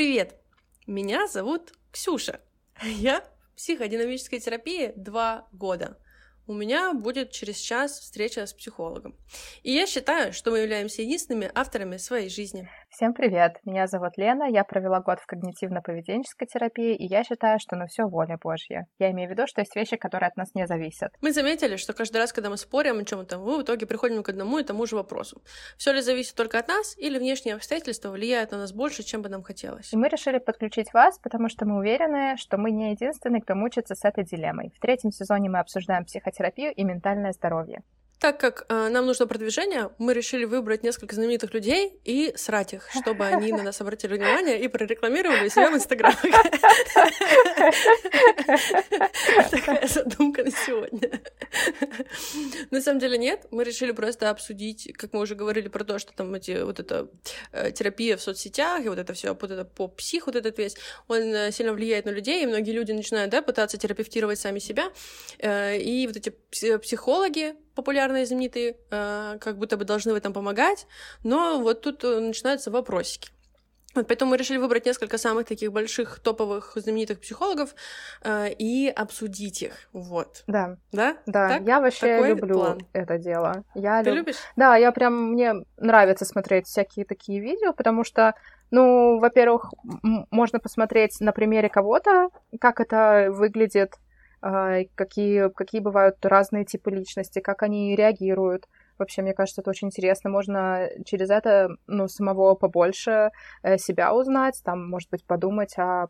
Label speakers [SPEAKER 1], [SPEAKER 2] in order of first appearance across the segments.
[SPEAKER 1] привет! Меня зовут Ксюша. Я в психодинамической терапии два года у меня будет через час встреча с психологом. И я считаю, что мы являемся единственными авторами своей жизни.
[SPEAKER 2] Всем привет! Меня зовут Лена, я провела год в когнитивно-поведенческой терапии, и я считаю, что на все воля Божья. Я имею в виду, что есть вещи, которые от нас не зависят.
[SPEAKER 1] Мы заметили, что каждый раз, когда мы спорим о чем-то, мы в итоге приходим к одному и тому же вопросу. Все ли зависит только от нас, или внешние обстоятельства влияют на нас больше, чем бы нам хотелось?
[SPEAKER 2] И мы решили подключить вас, потому что мы уверены, что мы не единственные, кто мучится с этой дилеммой. В третьем сезоне мы обсуждаем психотерапию и ментальное здоровье.
[SPEAKER 1] Так как э, нам нужно продвижение, мы решили выбрать несколько знаменитых людей и срать их, чтобы они на нас обратили внимание и прорекламировали себя в Инстаграм. Такая задумка на сегодня. На самом деле нет, мы решили просто обсудить, как мы уже говорили про то, что там эти вот эта э, терапия в соцсетях и вот это все, вот это поп-псих, вот этот весь, он э, сильно влияет на людей, и многие люди начинают, да, пытаться терапевтировать сами себя, э, и вот эти психологи, популярные, знаменитые, э, как будто бы должны в этом помогать, но вот тут э, начинаются вопросики. Вот поэтому мы решили выбрать несколько самых таких больших топовых знаменитых психологов э, и обсудить их. Вот.
[SPEAKER 2] Да.
[SPEAKER 1] Да?
[SPEAKER 2] Да.
[SPEAKER 1] Так?
[SPEAKER 2] Я вообще
[SPEAKER 1] Такой
[SPEAKER 2] люблю
[SPEAKER 1] план.
[SPEAKER 2] это дело. Я
[SPEAKER 1] Ты
[SPEAKER 2] люб-
[SPEAKER 1] любишь?
[SPEAKER 2] Да, я прям мне нравится смотреть всякие такие видео, потому что, ну, во-первых, можно посмотреть на примере кого-то, как это выглядит, а, какие, какие бывают разные типы личности, как они реагируют. Вообще, мне кажется, это очень интересно. Можно через это, ну, самого побольше э, себя узнать, там, может быть, подумать о,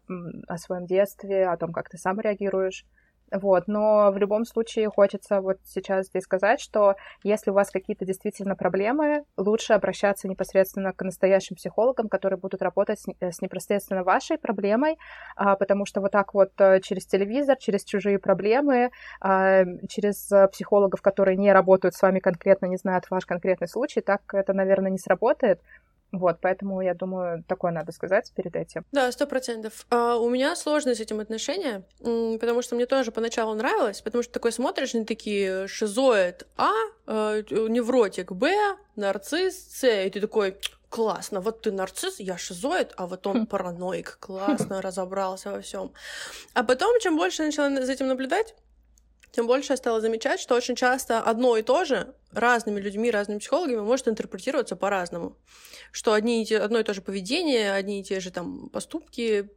[SPEAKER 2] о своем детстве, о том, как ты сам реагируешь. Вот, но в любом случае хочется вот сейчас здесь сказать, что если у вас какие-то действительно проблемы, лучше обращаться непосредственно к настоящим психологам, которые будут работать с, с непосредственно вашей проблемой, а, потому что вот так вот э, через телевизор, через чужие проблемы, а, через э, психологов, которые не работают с вами конкретно, не знают ваш конкретный случай, так это, наверное, не сработает. Вот, поэтому, я думаю, такое надо сказать перед этим.
[SPEAKER 1] Да, сто процентов. А, у меня сложные с этим отношения, потому что мне тоже поначалу нравилось, потому что такой смотришь, они такие шизоид А, э, невротик Б, нарцисс С, и ты такой, классно, вот ты нарцисс, я шизоид, а вот он параноик, классно разобрался во всем. А потом, чем больше я начала за этим наблюдать, тем больше я стала замечать, что очень часто одно и то же разными людьми, разными психологами может интерпретироваться по-разному. Что одни и те, одно и то же поведение, одни и те же там поступки,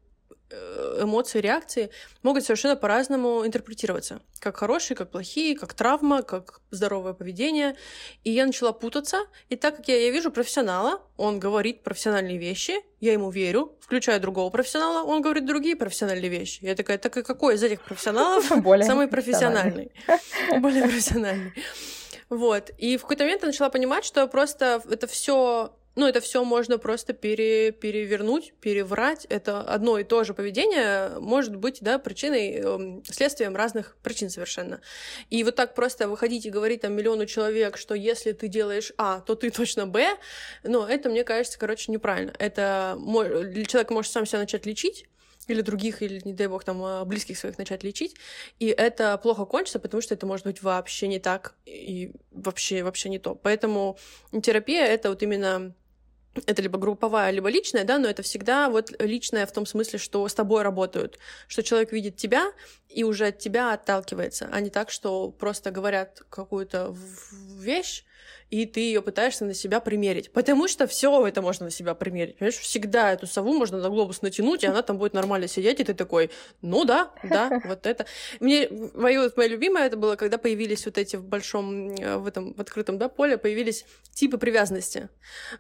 [SPEAKER 1] эмоции, реакции могут совершенно по-разному интерпретироваться. Как хорошие, как плохие, как травма, как здоровое поведение. И я начала путаться. И так как я, я вижу профессионала, он говорит профессиональные вещи, я ему верю, включаю другого профессионала, он говорит другие профессиональные вещи. Я такая, так и какой из этих профессионалов
[SPEAKER 2] Более
[SPEAKER 1] самый профессиональный? Более профессиональный. Вот. И в какой-то момент я начала понимать, что просто это все ну, это все можно просто пере, перевернуть, переврать. Это одно и то же поведение может быть, да, причиной, эм, следствием разных причин совершенно. И вот так просто выходить и говорить там миллиону человек, что если ты делаешь А, то ты точно Б, ну, это, мне кажется, короче, неправильно. Это человек может сам себя начать лечить, или других, или, не дай бог, там, э, близких своих начать лечить, и это плохо кончится, потому что это может быть вообще не так и вообще, вообще не то. Поэтому терапия — это вот именно это либо групповая, либо личная, да, но это всегда вот личная в том смысле, что с тобой работают, что человек видит тебя и уже от тебя отталкивается, а не так, что просто говорят какую-то вещь, и ты ее пытаешься на себя примерить. Потому что все это можно на себя примерить. Понимаешь, всегда эту сову можно на глобус натянуть, и она там будет нормально сидеть, и ты такой, ну да, да, вот это. Мне, мое, мое любимое это было, когда появились вот эти в большом, э, в этом, в открытом, да, поле, появились типы привязанности.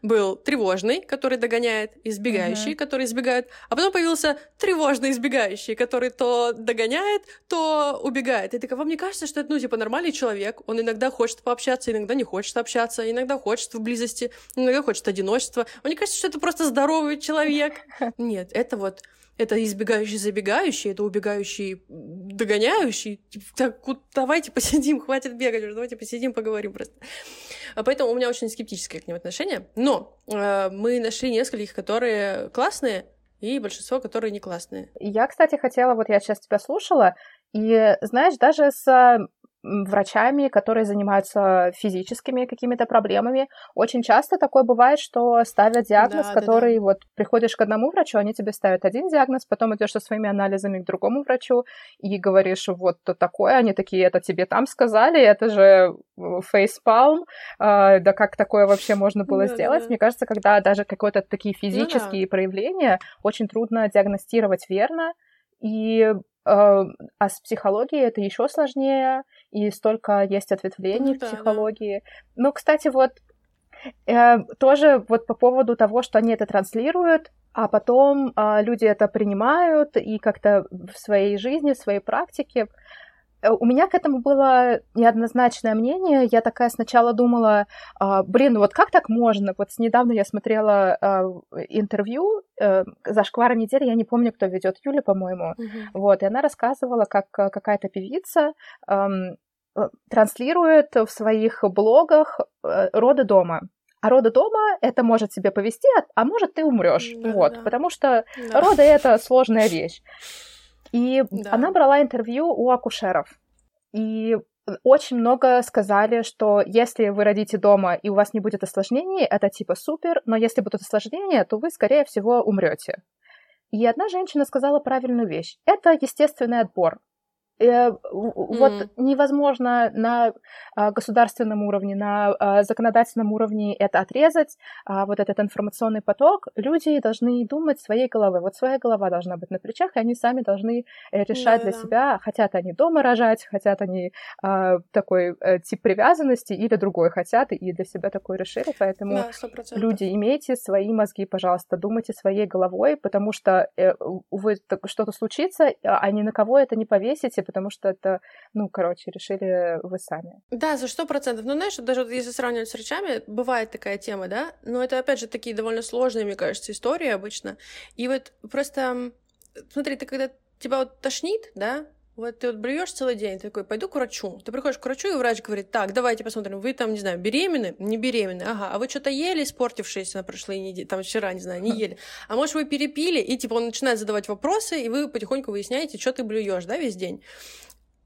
[SPEAKER 1] Был тревожный, который догоняет, избегающий, который избегает, а потом появился тревожный избегающий, который то догоняет, то убегает. И такая, вам не кажется, что это, ну, типа, нормальный человек? Он иногда хочет пообщаться, иногда не хочет общаться, иногда хочет в близости, иногда хочет одиночества. Вам не кажется, что это просто здоровый человек? Нет, это вот это избегающий забегающий, это убегающий догоняющий. Типа, Так, давайте посидим, хватит бегать уже, давайте посидим, поговорим просто. А Поэтому у меня очень скептическое к ним отношение. Но э, мы нашли нескольких, которые классные, и большинство, которые не классные.
[SPEAKER 2] Я, кстати, хотела, вот я сейчас тебя слушала, и, знаешь, даже с врачами, которые занимаются физическими какими-то проблемами. Очень часто такое бывает, что ставят диагноз, да, который да, да. вот приходишь к одному врачу, они тебе ставят один диагноз, потом идешь со своими анализами к другому врачу и говоришь, вот то такое, они такие, это тебе там сказали, это же фейспалм, э, да как такое вообще можно было да, сделать? Да. Мне кажется, когда даже какие-то такие физические ну, да. проявления, очень трудно диагностировать верно, и а с психологией это еще сложнее, и столько есть ответвлений ну, в да, психологии. Да. Ну, кстати, вот э, тоже вот по поводу того, что они это транслируют, а потом э, люди это принимают и как-то в своей жизни, в своей практике Э, у меня к этому было неоднозначное мнение. Я такая сначала думала, а, блин, вот как так можно? Вот недавно я смотрела а, интервью э, за шквара недели, я не помню, кто ведет, Юля, по-моему. Uh-huh. Вот, и она рассказывала, как какая-то певица транслирует в своих блогах роды дома. А роды дома это может себе повести, а может ты умрешь. Да, вот, да. потому что да. роды это сложная вещь. И да. она брала интервью у акушеров. И очень много сказали, что если вы родите дома и у вас не будет осложнений, это типа супер, но если будут осложнения, то вы, скорее всего, умрете. И одна женщина сказала правильную вещь. Это естественный отбор. Э, вот невозможно на а, государственном уровне, на а, законодательном уровне это отрезать, а, вот этот информационный поток. Люди должны думать своей головой. Вот своя голова должна быть на плечах, и они сами должны э, решать да, для да. себя, хотят они дома рожать, хотят они такой э, тип привязанности или другой хотят, и для себя такой решили. Поэтому да, люди, имейте свои мозги, пожалуйста, думайте своей головой, потому что вы что-то случится, а ни на кого это не повесите, потому что это, ну, короче, решили вы сами.
[SPEAKER 1] Да, за сто процентов. Ну, знаешь, даже если сравнивать с врачами, бывает такая тема, да, но это, опять же, такие довольно сложные, мне кажется, истории обычно. И вот просто, смотри, ты когда тебя вот тошнит, да, вот ты вот блюешь целый день, ты такой, пойду к врачу. Ты приходишь к врачу, и врач говорит, так, давайте посмотрим, вы там, не знаю, беременны, не беременны, ага, а вы что-то ели, испортившись на прошлой неделе, там вчера, не знаю, не ели. А может, вы перепили, и типа он начинает задавать вопросы, и вы потихоньку выясняете, что ты блюешь, да, весь день.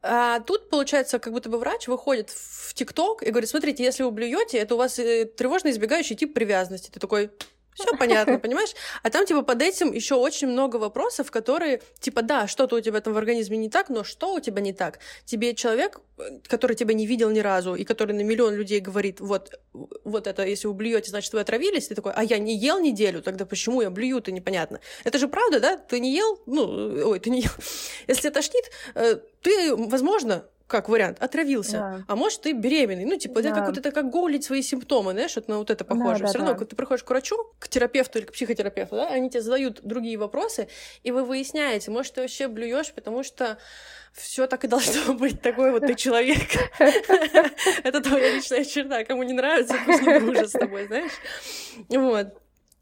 [SPEAKER 1] А тут, получается, как будто бы врач выходит в ТикТок и говорит, смотрите, если вы блюете, это у вас э, тревожно избегающий тип привязанности. Ты такой, все понятно, понимаешь? А там, типа, под этим еще очень много вопросов, которые, типа, да, что-то у тебя там в организме не так, но что у тебя не так? Тебе человек, который тебя не видел ни разу, и который на миллион людей говорит, вот, вот это, если вы блюете, значит, вы отравились, ты такой, а я не ел неделю, тогда почему я блюю, то непонятно. Это же правда, да? Ты не ел? Ну, ой, ты не ел. Если тебя тошнит, э, ты, возможно, как вариант, отравился. Да. А может, ты беременный. Ну, типа, да. это как вот это как голить свои симптомы, знаешь, вот на вот это похоже. Да, да, Все равно, да. когда ты приходишь к врачу, к терапевту или к психотерапевту, да, они тебе задают другие вопросы, и вы выясняете, может, ты вообще блюешь, потому что все так и должно быть, такой вот ты человек. Это твоя личная черта. Кому не нравится, пусть не дружит с тобой, знаешь? Вот.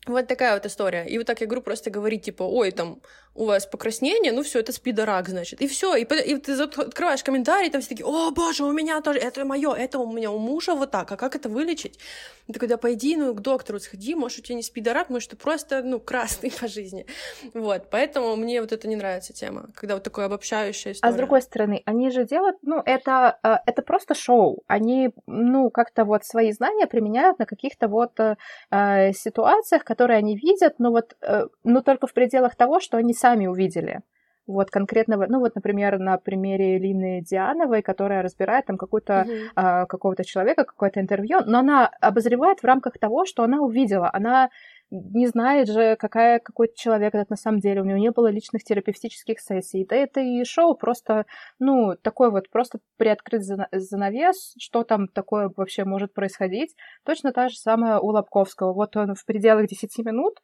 [SPEAKER 1] Вот такая вот история. И вот так я говорю, просто говорить, типа, ой, там, у вас покраснение, ну все, это спидорак, значит. И все, и, и ты открываешь комментарии, там все такие, о, боже, у меня тоже, это мое, это у меня у мужа вот так, а как это вылечить? Ты когда пойди, ну, к доктору сходи, может, у тебя не спидорак, может, ты просто, ну, красный по жизни. Вот, поэтому мне вот это не нравится тема, когда вот такая обобщающая история.
[SPEAKER 2] А с другой стороны, они же делают, ну, это, э, это просто шоу. Они, ну, как-то вот свои знания применяют на каких-то вот э, ситуациях, которые они видят, но вот, э, ну, только в пределах того, что они сами увидели. Вот конкретного, ну вот, например, на примере Лины Диановой, которая разбирает там какую-то uh-huh. а, какого-то человека, какое-то интервью, но она обозревает в рамках того, что она увидела. Она не знает же, какая, какой человек этот на самом деле. У него не было личных терапевтических сессий. Да это и шоу просто, ну, такой вот просто приоткрыть занавес, что там такое вообще может происходить. Точно та же самая у Лобковского. Вот он в пределах 10 минут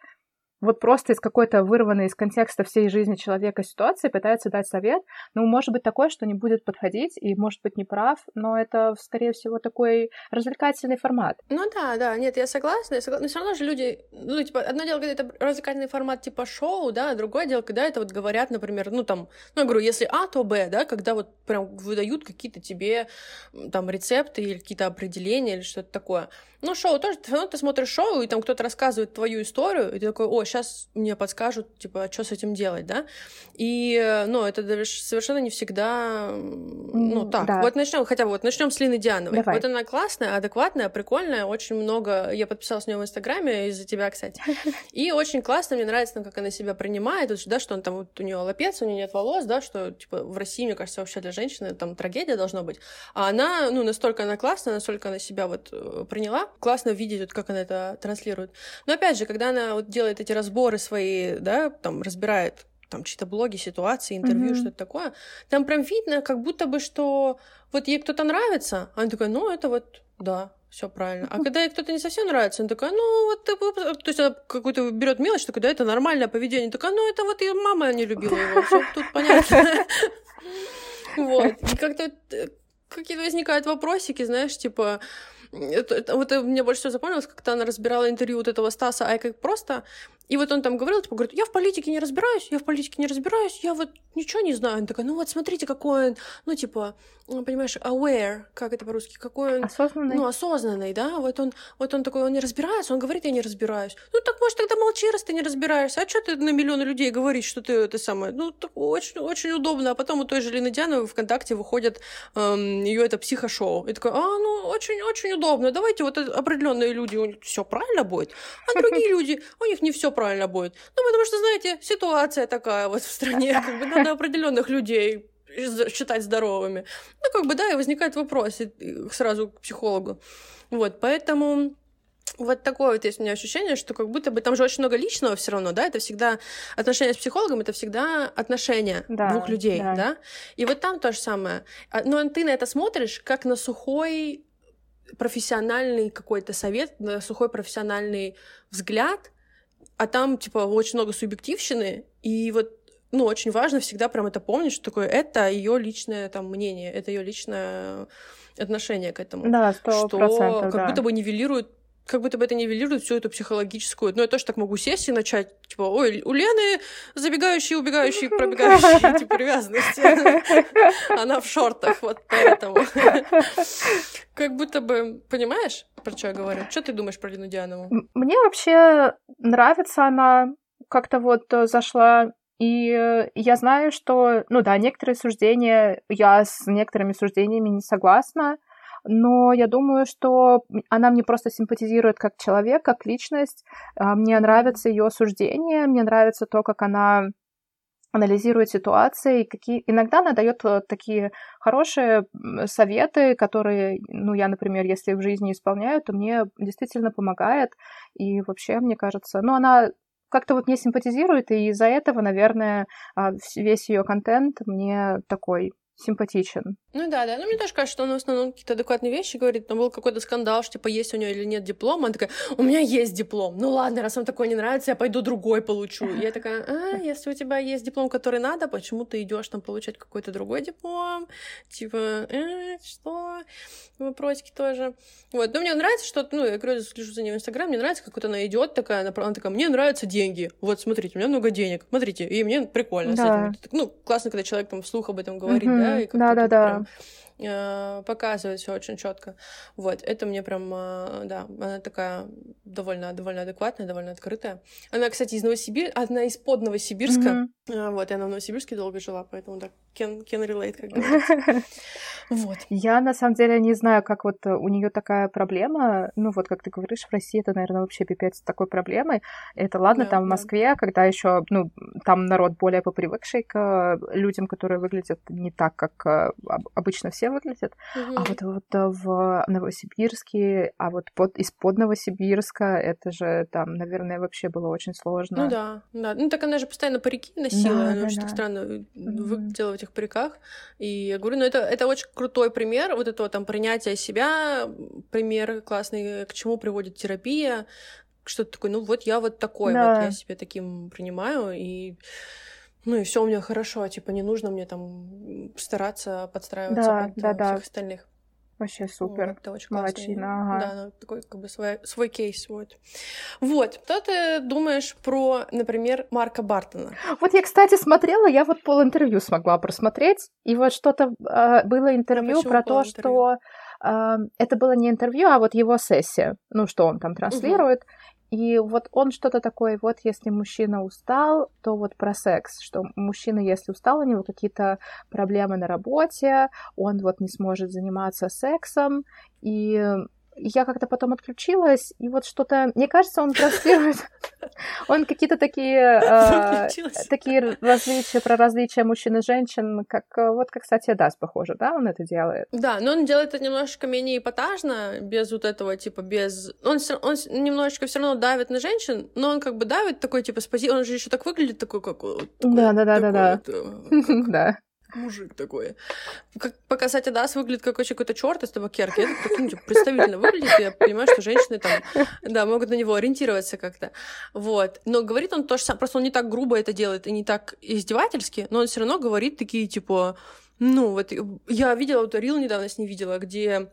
[SPEAKER 2] вот просто из какой-то вырванной из контекста всей жизни человека ситуации пытается дать совет. Ну, может быть такое, что не будет подходить и может быть не прав, но это, скорее всего, такой развлекательный формат.
[SPEAKER 1] Ну да, да, нет, я согласна, я согласна. Но все равно же люди, ну, типа, одно дело, когда это развлекательный формат типа шоу, да, а другое дело, когда это вот говорят, например, ну, там, ну, я говорю, если А, то Б, да, когда вот прям выдают какие-то тебе там рецепты или какие-то определения или что-то такое. Ну, шоу тоже, равно ты смотришь шоу, и там кто-то рассказывает твою историю, и ты такой, о, сейчас мне подскажут, типа, что с этим делать, да? И, ну, это совершенно не всегда, ну, так. Да. Вот начнем, хотя вот начнем с Лины Диановой. Давай. Вот она классная, адекватная, прикольная, очень много, я подписалась на нее в Инстаграме из-за тебя, кстати. И очень классно, мне нравится, как она себя принимает, да, что он там, вот у нее лопец, у нее нет волос, да, что, типа, в России, мне кажется, вообще для женщины там трагедия должна быть. А она, ну, настолько она классная, настолько она себя вот э, приняла. Классно видеть, вот, как она это транслирует. Но опять же, когда она вот делает эти разборы свои, да, там, разбирает там чьи-то блоги, ситуации, интервью, mm-hmm. что-то такое, там прям видно, как будто бы, что вот ей кто-то нравится, а она такая, ну, это вот, да, все правильно. А когда ей кто-то не совсем нравится, она такая, ну, вот ты... То есть она какую-то берет мелочь, такая, да, это нормальное поведение. Такая, ну, это вот и мама не любила его, все тут понятно. Вот. И как-то э, какие-то возникают вопросики, знаешь, типа, это, это, вот это мне больше всего запомнилось, когда она разбирала интервью вот этого Стаса Ай как просто, и вот он там говорил, типа, говорит, я в политике не разбираюсь, я в политике не разбираюсь, я вот ничего не знаю. Он такая, ну вот смотрите, какой он, ну типа, ну, понимаешь, aware, как это по-русски, какой он...
[SPEAKER 2] Осознанный.
[SPEAKER 1] Ну, осознанный, да, вот он, вот он такой, он не разбирается, он говорит, я не разбираюсь. Ну, так, может, тогда молчи, раз ты не разбираешься. А что ты на миллионы людей говоришь, что ты это самое? Ну, так очень, очень удобно. А потом у той же Лины Диановой ВКонтакте выходит эм, ее это психошоу. И такой, а, ну, очень-очень удобно. Давайте вот определенные люди, у них все правильно будет, а другие люди, у них не все правильно будет. Ну, потому что, знаете, ситуация такая вот в стране, как бы надо определенных людей считать здоровыми. Ну, как бы, да, и возникает вопрос сразу к психологу. Вот, поэтому вот такое вот есть у меня ощущение, что как будто бы там же очень много личного все равно, да, это всегда отношения с психологом, это всегда отношения да, двух людей, да. да, и вот там то же самое. А, но ты на это смотришь как на сухой профессиональный какой-то совет, на сухой профессиональный взгляд, а там, типа, очень много субъективщины, и вот ну, очень важно всегда прям это помнить, что такое это ее личное там мнение, это ее личное отношение к этому.
[SPEAKER 2] Да, 100%,
[SPEAKER 1] что как
[SPEAKER 2] да.
[SPEAKER 1] будто бы нивелирует как будто бы это нивелирует всю эту психологическую. Ну, я тоже так могу сесть и начать, типа, ой, у Лены забегающие, убегающие, пробегающие, типа, привязанности. Она в шортах, вот поэтому. Как будто бы, понимаешь, про что я говорю? Что ты думаешь про Лену Дианову?
[SPEAKER 2] Мне вообще нравится она, как-то вот зашла и я знаю, что, ну да, некоторые суждения, я с некоторыми суждениями не согласна, но я думаю, что она мне просто симпатизирует как человек, как личность. А, мне нравится ее суждение, мне нравится то, как она анализирует ситуации, какие иногда она дает э, такие хорошие советы, которые, ну, я, например, если в жизни исполняю, то мне действительно помогает. И вообще, мне кажется, ну, она как-то вот мне симпатизирует, и из-за этого, наверное, а, весь ее контент мне такой симпатичен.
[SPEAKER 1] Ну да, да. Ну, мне тоже кажется, что он в основном какие-то адекватные вещи говорит. Там был какой-то скандал, что, типа, есть у нее или нет диплома. Она такая, у меня есть диплом. Ну ладно, раз вам такой не нравится, я пойду другой получу. И я такая, а, если у тебя есть диплом, который надо, почему ты идешь там получать какой-то другой диплом? Типа, э, что? Вопросики тоже. Вот. Но мне нравится, что, ну, я говорю, слежу за ней в Инстаграм, мне нравится, как вот она идет такая, она такая, мне нравятся деньги. Вот, смотрите, у меня много денег. Смотрите, и мне прикольно да. с этим. Ну, классно, когда человек там вслух об этом говорит, mm-hmm. Да, и
[SPEAKER 2] да, да, да.
[SPEAKER 1] Э, показывает все очень четко. Вот, это мне прям, э, да, она такая довольно, довольно адекватная, довольно открытая. Она, кстати, из Новосибирска, она из под Новосибирска. Mm-hmm. Вот, и она в Новосибирске долго жила, поэтому так, can, can relate, как говорится. Вот.
[SPEAKER 2] Я, на самом деле, не знаю, как вот у нее такая проблема. Ну, вот, как ты говоришь, в России это, наверное, вообще пипец такой проблемой. Это ладно, там в Москве, когда еще, ну, там народ более попривыкший к людям, которые выглядят не так, как обычно все выглядят. Угу. А вот, вот э, в Новосибирске, а вот под, из-под Новосибирска, это же там, наверное, вообще было очень сложно.
[SPEAKER 1] Ну да, да. Ну так она же постоянно парики носила, да, она да, очень да. так странно угу. выглядела в этих париках. И я говорю, ну это, это очень крутой пример вот этого там принятия себя, пример классный, к чему приводит терапия, что-то такое, ну вот я вот такой, да. вот я себя таким принимаю, и ну и все у меня хорошо, типа не нужно мне там стараться подстраиваться да, под да, да. всех остальных.
[SPEAKER 2] Вообще супер.
[SPEAKER 1] Ну, это очень Молодчина, ага. Да, такой как бы свой, свой кейс. Вот. вот. Что ты думаешь про, например, Марка Бартона?
[SPEAKER 2] Вот я, кстати, смотрела, я вот пол интервью смогла просмотреть, и вот что-то э, было интервью а про то, интервью? что э, это было не интервью, а вот его сессия, ну, что он там транслирует. Угу. И вот он что-то такое, вот если мужчина устал, то вот про секс, что мужчина, если устал, у него какие-то проблемы на работе, он вот не сможет заниматься сексом, и я как-то потом отключилась, и вот что-то, мне кажется, он транслирует, он какие-то такие, э, такие различия про различия мужчин и женщин, как вот, как, кстати, Дас, похоже, да, он это делает?
[SPEAKER 1] Да, но он делает это немножко менее эпатажно, без вот этого, типа, без... Он, он немножечко все равно давит на женщин, но он как бы давит такой, типа, спаси... Он же еще так выглядит, такой, как...
[SPEAKER 2] Да-да-да-да-да. Да
[SPEAKER 1] мужик такой. Как, пока Сатя Дас выглядит как очень какой-то черт из табакерки, это таким типа, представительно выглядит, я понимаю, что женщины там, да, могут на него ориентироваться как-то. Вот. Но говорит он то же самое, просто он не так грубо это делает и не так издевательски, но он все равно говорит такие, типа, ну, вот я видела, вот Рил недавно с ней видела, где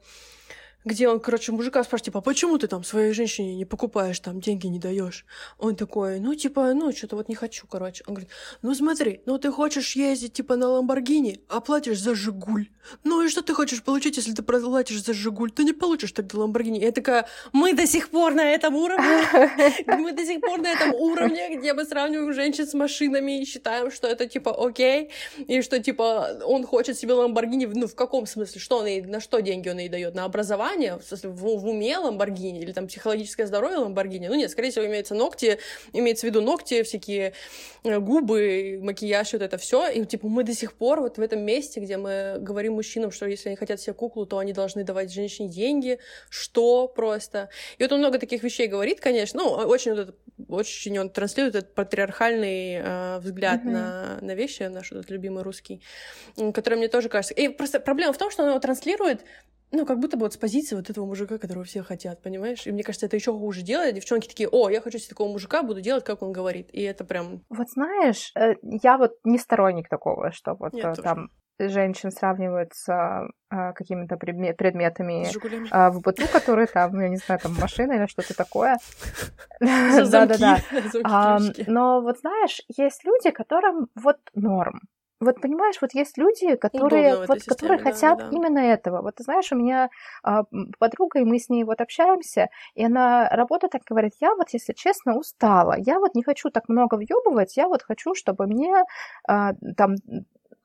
[SPEAKER 1] где он, короче, мужика спрашивает, типа, а почему ты там своей женщине не покупаешь, там, деньги не даешь? Он такой, ну, типа, ну, что-то вот не хочу, короче. Он говорит, ну, смотри, ну, ты хочешь ездить, типа, на Ламборгини, а платишь за Жигуль. Ну, и что ты хочешь получить, если ты платишь за Жигуль? Ты не получишь тогда Ламборгини. Я такая, мы до сих пор на этом уровне, мы до сих пор на этом уровне, где мы сравниваем женщин с машинами и считаем, что это, типа, окей, и что, типа, он хочет себе Ламборгини, ну, в каком смысле, что он ей, на что деньги он ей дает? На образование? Образование, в, в уме Ламборгини или там психологическое здоровье Ламборгини. Ну нет, скорее всего, имеется ногти, имеется в виду ногти, всякие э, губы, макияж, вот это все. И типа мы до сих пор вот в этом месте, где мы говорим мужчинам, что если они хотят себе куклу, то они должны давать женщине деньги, что просто. И вот он много таких вещей говорит, конечно, ну, очень вот это, очень он транслирует этот патриархальный э, взгляд mm-hmm. на, на вещи, наш этот любимый русский, который мне тоже кажется. И просто проблема в том, что он его транслирует ну, как будто бы вот с позиции вот этого мужика, которого все хотят, понимаешь? И мне кажется, это еще хуже делает. Девчонки такие, о, я хочу себе такого мужика, буду делать, как он говорит. И это прям...
[SPEAKER 2] Вот знаешь, э, я вот не сторонник такого, что вот Нет, э, там тоже. женщин сравнивают с а, какими-то предметами в быту, которые там, ну, я не знаю, там машина или что-то такое. Да-да-да. Но вот знаешь, есть люди, которым вот норм. Вот понимаешь, вот есть люди, которые, вот, системе, которые да, хотят да. именно этого. Вот ты знаешь, у меня а, подруга, и мы с ней вот общаемся, и она работает так говорит, я вот, если честно, устала, я вот не хочу так много въебывать, я вот хочу, чтобы мне а, там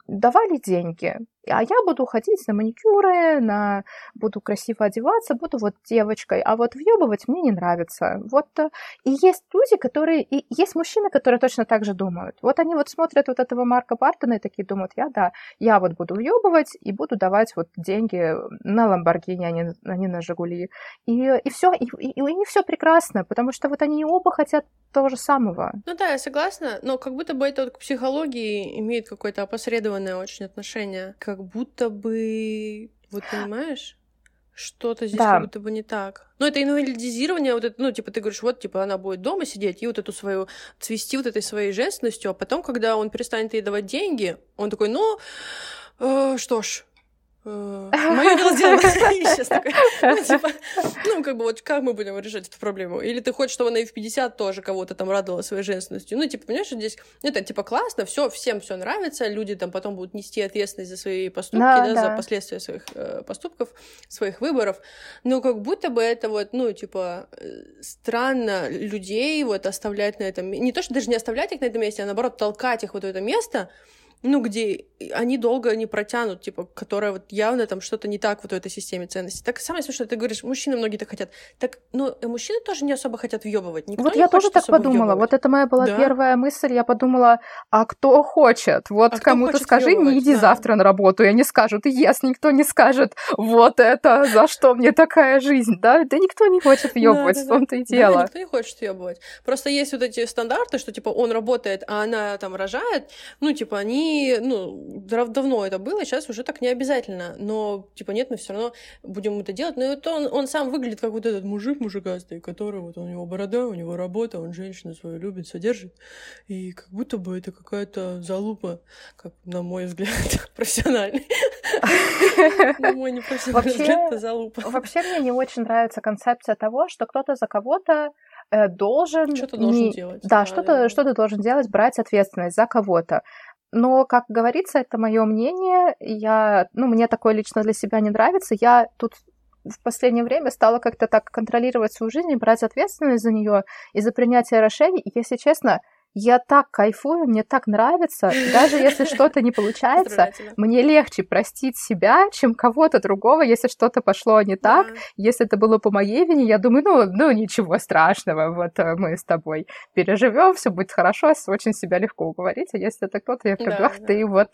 [SPEAKER 2] давали деньги. А я буду ходить на маникюры, на... буду красиво одеваться, буду вот девочкой. А вот въебывать мне не нравится. Вот э, и есть люди, которые... И есть мужчины, которые точно так же думают. Вот они вот смотрят вот этого Марка Бартона и такие думают, я да, я вот буду въебывать и буду давать вот деньги на Ламборгини, а не, а не на Жигули. И, и все, и, и, и у них все прекрасно, потому что вот они оба хотят того же самого.
[SPEAKER 1] Ну да, я согласна, но как будто бы это вот к психологии имеет какое-то опосредованное очень отношение как будто бы, вот понимаешь, что-то здесь да. как будто бы не так. Ну, это инвалидизирование, вот это, ну, типа, ты говоришь, вот, типа, она будет дома сидеть и вот эту свою, цвести вот этой своей женственностью, а потом, когда он перестанет ей давать деньги, он такой, ну, э, что ж, Мое дело сделать. Сейчас такой, ну, типа, ну, как бы, вот как мы будем решать эту проблему? Или ты хочешь, чтобы она и в 50 тоже кого-то там радовала своей женственностью? Ну, типа, понимаешь, здесь, это, типа, классно, все, всем все нравится, люди там потом будут нести ответственность за свои поступки, да, да, да. за последствия своих э, поступков, своих выборов. Но как будто бы это вот, ну, типа, э, странно людей вот оставлять на этом... Не то, что даже не оставлять их на этом месте, а наоборот толкать их вот в это место, ну, где они долго не протянут, типа, которая вот явно там что-то не так вот в этой системе ценностей. Так самое смешное, ты говоришь, мужчины многие так хотят. Так, ну, мужчины тоже не особо хотят въебывать. Никто
[SPEAKER 2] вот я тоже так подумала. Въебывать. Вот это моя была да? первая мысль. Я подумала, а кто хочет? Вот а кому-то скажи, не иди да. завтра на работу. И они скажут, yes, никто не скажет, вот это, за что мне такая жизнь, да? Да никто не хочет въебывать, в том-то и дело.
[SPEAKER 1] Да, никто не хочет въебывать. Просто есть вот эти стандарты, что, типа, он работает, а она там рожает, ну, типа, они ну, давно это было, сейчас уже так не обязательно, но, типа, нет, мы все равно будем это делать, но это он, он сам выглядит как вот этот мужик мужикастый, который вот у него борода, у него работа, он женщину свою любит, содержит, и как будто бы это какая-то залупа, как на мой взгляд, профессиональный. На мой непрофессиональный взгляд, это залупа.
[SPEAKER 2] Вообще мне не очень нравится концепция того, что кто-то за кого-то э, должен...
[SPEAKER 1] Что-то должен делать.
[SPEAKER 2] Да, что-то что должен делать, брать ответственность за кого-то. Но, как говорится, это мое мнение. Я, ну, мне такое лично для себя не нравится. Я тут в последнее время стала как-то так контролировать свою жизнь, брать ответственность за нее и за принятие решений. И, если честно, я так кайфую, мне так нравится. Даже если что-то не получается, мне легче простить себя, чем кого-то другого, если что-то пошло не так. Да. Если это было по моей вине, я думаю, ну, ну ничего страшного, вот э, мы с тобой переживем, все будет хорошо, очень себя легко уговорить. А если это кто-то, я говорю, да, да. ты вот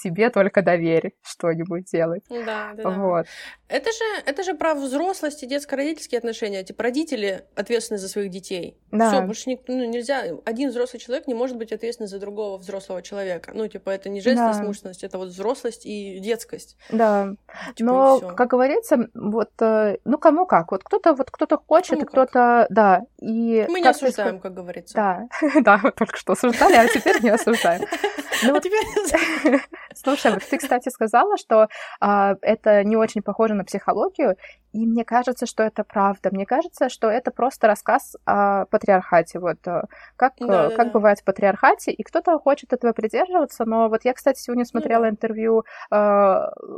[SPEAKER 2] тебе только доверь что-нибудь делать.
[SPEAKER 1] Да, да, вот. да. Это же, это же про взрослость и детско-родительские отношения. Типа родители ответственны за своих детей. Да. Все, больше не, ну, нельзя. Один взрослый человек не может быть ответственен за другого взрослого человека. Ну, типа, это не женственность, да. мужественность, это вот взрослость и детскость.
[SPEAKER 2] Да. Типа, Но, как говорится, вот, э, ну, кому как. Вот кто-то вот кто-то хочет, кто-то, да. И
[SPEAKER 1] Мы не осуждаем, как говорится.
[SPEAKER 2] Да, да, только что осуждали, а теперь не осуждаем. Ну, а теперь... Слушай, вот ты, кстати, сказала, что а, это не очень похоже на психологию, и мне кажется, что это правда. Мне кажется, что это просто рассказ о патриархате. Вот э, как, да, как да. бывает в патриархате, и кто-то хочет этого придерживаться, но вот я, кстати, сегодня смотрела интервью э,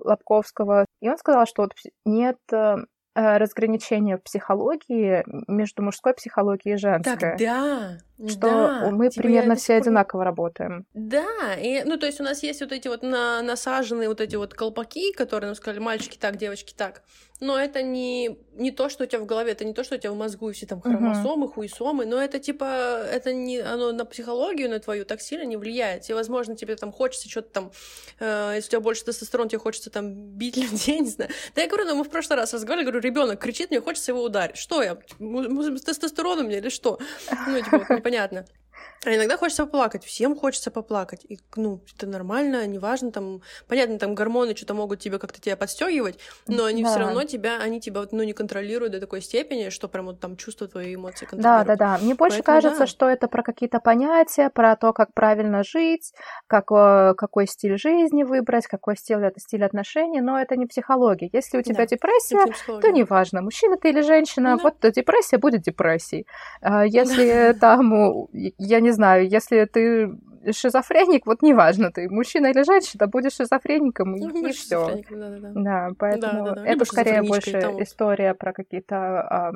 [SPEAKER 2] Лобковского, и он сказал, что вот нет э, Э, разграничение в психологии между мужской психологией и женской.
[SPEAKER 1] Так, да.
[SPEAKER 2] Что
[SPEAKER 1] да,
[SPEAKER 2] мы типа примерно все пор... одинаково работаем.
[SPEAKER 1] Да, и, ну то есть у нас есть вот эти вот на, насаженные вот эти вот колпаки, которые нам сказали, мальчики так, девочки так но это не, не то, что у тебя в голове, это не то, что у тебя в мозгу и все там хромосомы, uh-huh. хуесомы, но это типа, это не, оно на психологию, на твою так сильно не влияет. И, возможно, тебе там хочется что-то там, э, если у тебя больше тестостерон, тебе хочется там бить людей, не знаю. Да я говорю, ну мы в прошлый раз разговаривали, говорю, ребенок кричит, мне хочется его ударить. Что я? С тестостероном мне или что? Ну, типа, вот непонятно. А иногда хочется поплакать, всем хочется поплакать. И, ну, это нормально, неважно, там, понятно, там гормоны что-то могут тебе как-то тебя подстегивать, но они да. все равно тебя, они тебя, ну, не контролируют до такой степени, что прям вот там чувства твои эмоции контролируют.
[SPEAKER 2] Да, да, да. Мне больше Поэтому, кажется, да. что это про какие-то понятия, про то, как правильно жить, как, э, какой стиль жизни выбрать, какой стиль это стиль отношений, но это не психология. Если у тебя да, депрессия, не то неважно, мужчина ты или женщина, да. вот депрессия будет депрессией. А если там, я не знаю, если ты шизофреник, вот неважно, ты мужчина или женщина, будешь шизофреником, ну, и, и все. Да, да, да. да, поэтому да, да, да. это скорее больше там... история про какие-то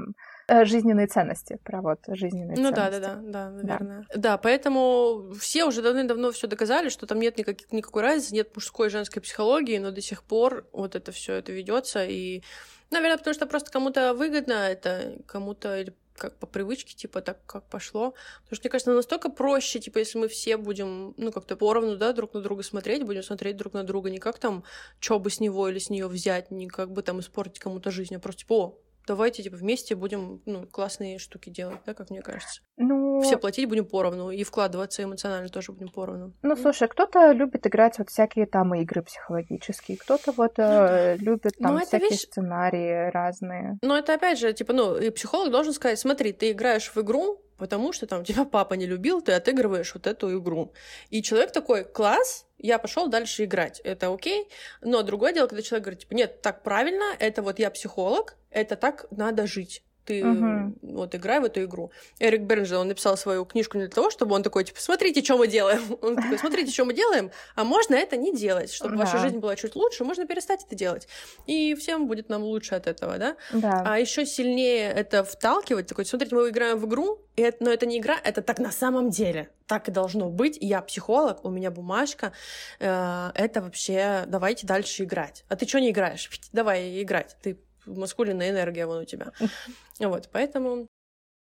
[SPEAKER 2] эм, жизненные ценности, про вот жизненные
[SPEAKER 1] ну,
[SPEAKER 2] ценности.
[SPEAKER 1] Ну да, да, да, да, наверное. Да. да, поэтому все уже давным-давно все доказали, что там нет никаких, никакой разницы, нет мужской и женской психологии, но до сих пор вот это все это ведется и Наверное, потому что просто кому-то выгодно это, кому-то как по привычке, типа, так как пошло. Потому что, мне кажется, настолько проще, типа, если мы все будем, ну, как-то поровну, да, друг на друга смотреть, будем смотреть друг на друга, не как там, что бы с него или с нее взять, не как бы там испортить кому-то жизнь, а просто, типа, о, давайте типа вместе будем ну, классные штуки делать, да, как мне кажется. Ну... Все платить будем поровну, и вкладываться эмоционально тоже будем поровну.
[SPEAKER 2] Ну, слушай, кто-то любит играть вот всякие там игры психологические, кто-то вот ну, э, любит там Но всякие вещь... сценарии разные.
[SPEAKER 1] Но это опять же, типа, ну, и психолог должен сказать, смотри, ты играешь в игру, потому что там тебя папа не любил, ты отыгрываешь вот эту игру. И человек такой, класс, я пошел дальше играть, это окей. Но другое дело, когда человек говорит, типа, нет, так правильно, это вот я психолог, это так надо жить ты uh-huh. вот играй в эту игру. Эрик Бернджи, он написал свою книжку не для того, чтобы он такой, типа, смотрите, что мы делаем. Он такой, смотрите, что мы делаем, а можно это не делать. Чтобы да. ваша жизнь была чуть лучше, можно перестать это делать. И всем будет нам лучше от этого, да?
[SPEAKER 2] Да.
[SPEAKER 1] А еще сильнее это вталкивать, такой, смотрите, мы играем в игру, и это, но это не игра, это так на самом деле. Так и должно быть. Я психолог, у меня бумажка. Э, это вообще давайте дальше играть. А ты что не играешь? Давай играть. Ты маскулинная энергия вон у тебя. Вот, поэтому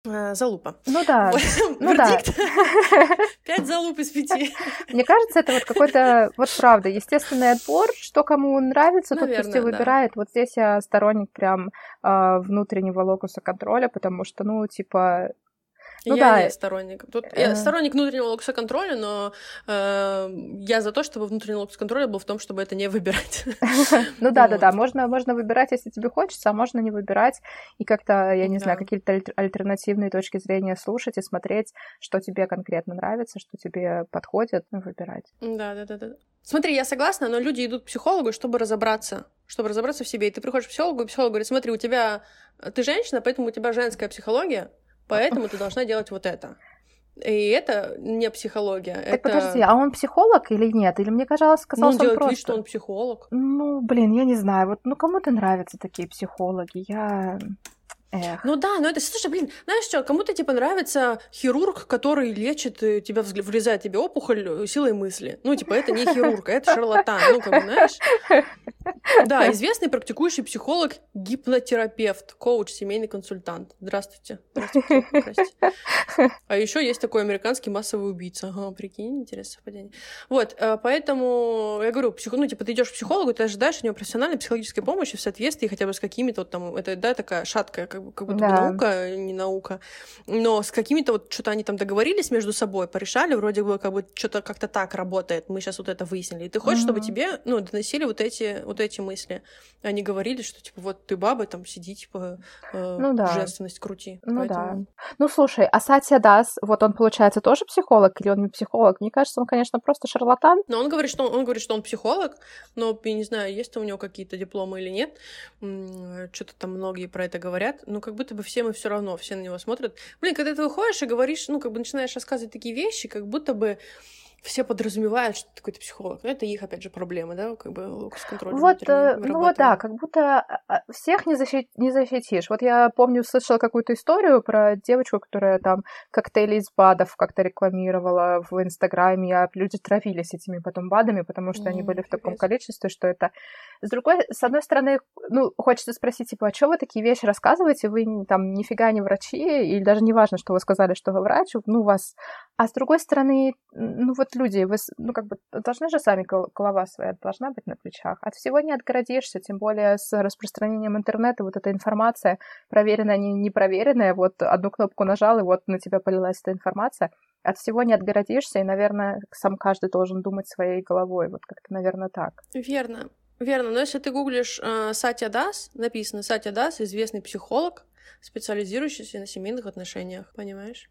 [SPEAKER 1] э, залупа.
[SPEAKER 2] Ну да. Ну
[SPEAKER 1] Вердикт. да. Пять залуп из пяти.
[SPEAKER 2] Мне кажется, это вот какой-то, вот правда, естественный отбор, что кому нравится, тот пусть и выбирает. Вот здесь я сторонник прям э, внутреннего локуса контроля, потому что, ну, типа,
[SPEAKER 1] ну, я да. не сторонник. Тут э... я сторонник внутреннего локуса контроля, но э, я за то, чтобы внутренний локус контроля был в том, чтобы это не выбирать.
[SPEAKER 2] Ну да, да, да. Можно, можно выбирать, если тебе хочется, а можно не выбирать и как-то, я не знаю, какие-то альтернативные точки зрения слушать и смотреть, что тебе конкретно нравится, что тебе подходит, выбирать.
[SPEAKER 1] Да, да, да, да. Смотри, я согласна, но люди идут к психологу, чтобы разобраться, чтобы разобраться в себе. И ты приходишь к психологу, и психолог говорит, смотри, у тебя... Ты женщина, поэтому у тебя женская психология, поэтому ты должна делать вот это. И это не психология.
[SPEAKER 2] Так
[SPEAKER 1] это...
[SPEAKER 2] подожди, а он психолог или нет? Или мне казалось,
[SPEAKER 1] ну, он
[SPEAKER 2] казалось, он
[SPEAKER 1] делает
[SPEAKER 2] просто...
[SPEAKER 1] вид, что он психолог.
[SPEAKER 2] Ну, блин, я не знаю. Вот, ну, кому-то нравятся такие психологи. Я... Эх.
[SPEAKER 1] Ну да, но это, слушай, блин, знаешь что, кому-то типа нравится хирург, который лечит э, тебя, врезает тебе опухоль э, силой мысли. Ну, типа, это не хирург, это шарлатан. Ну, как бы, знаешь. Да, известный практикующий психолог, гипнотерапевт, коуч, семейный консультант. Здравствуйте. Здравствуйте. Здрасте. А еще есть такой американский массовый убийца. Ага, прикинь, интересное совпадение. Вот, э, поэтому я говорю, псих... ну, типа, ты идешь к психологу, ты ожидаешь от него профессиональной психологической помощи в соответствии хотя бы с какими-то вот там, это, да, такая шаткая, как, бы- как будто бы
[SPEAKER 2] Да.
[SPEAKER 1] наука, не наука, но с какими-то вот что-то они там договорились между собой, порешали, вроде бы как бы что-то как-то так работает, мы сейчас вот это выяснили. И ты хочешь, чтобы
[SPEAKER 2] Мгм.
[SPEAKER 1] тебе, ну, доносили вот эти, вот эти мысли. Они говорили, что, типа, вот ты баба, там, сиди, типа, э,
[SPEAKER 2] Ну да.
[SPEAKER 1] женственность крути.
[SPEAKER 2] Ну
[SPEAKER 1] Поэтому-
[SPEAKER 2] да. Ну слушай, а Сатья Дас, вот он, получается, тоже психолог или он не психолог? Мне кажется, он, конечно, просто шарлатан.
[SPEAKER 1] Но он говорит, что он, он говорит, что он психолог, но я не знаю, есть у него какие-то дипломы или нет. Что-то там многие про это говорят. Но как будто бы всем и все равно, все на него смотрят. Блин, когда ты выходишь и говоришь, ну, как бы начинаешь рассказывать такие вещи, как будто бы все подразумевают, что ты какой-то психолог. Но это их, опять же, проблемы, да, как бы локус контроля
[SPEAKER 2] Вот, э, ну вот да, как будто а, а, всех не, защи- не защитишь. Вот я помню, слышала какую-то историю про девочку, которая там коктейли из БАДов как-то рекламировала в Инстаграме, а люди травились этими потом БАДами, потому что они
[SPEAKER 1] М,
[SPEAKER 2] были в таком количестве, что это... С другой, с одной стороны, ну, хочется спросить, типа, а что вы такие вещи рассказываете? Вы там нифига не врачи, или даже не важно, что вы сказали, что вы врач, ну, вас... А с другой стороны, ну, вот люди, вы, ну, как бы, должны же сами, гол- голова своя должна быть на плечах. От всего не отгородишься, тем более с распространением интернета, вот эта информация, проверенная, не, не проверенная, вот одну кнопку нажал, и вот на тебя полилась эта информация. От всего не отгородишься, и, наверное, сам каждый должен думать своей головой. Вот как-то, наверное, так.
[SPEAKER 1] Верно. Верно, но если ты гуглишь э, Сатья Дас, написано Сатья Дас, известный психолог, специализирующийся на семейных отношениях, понимаешь?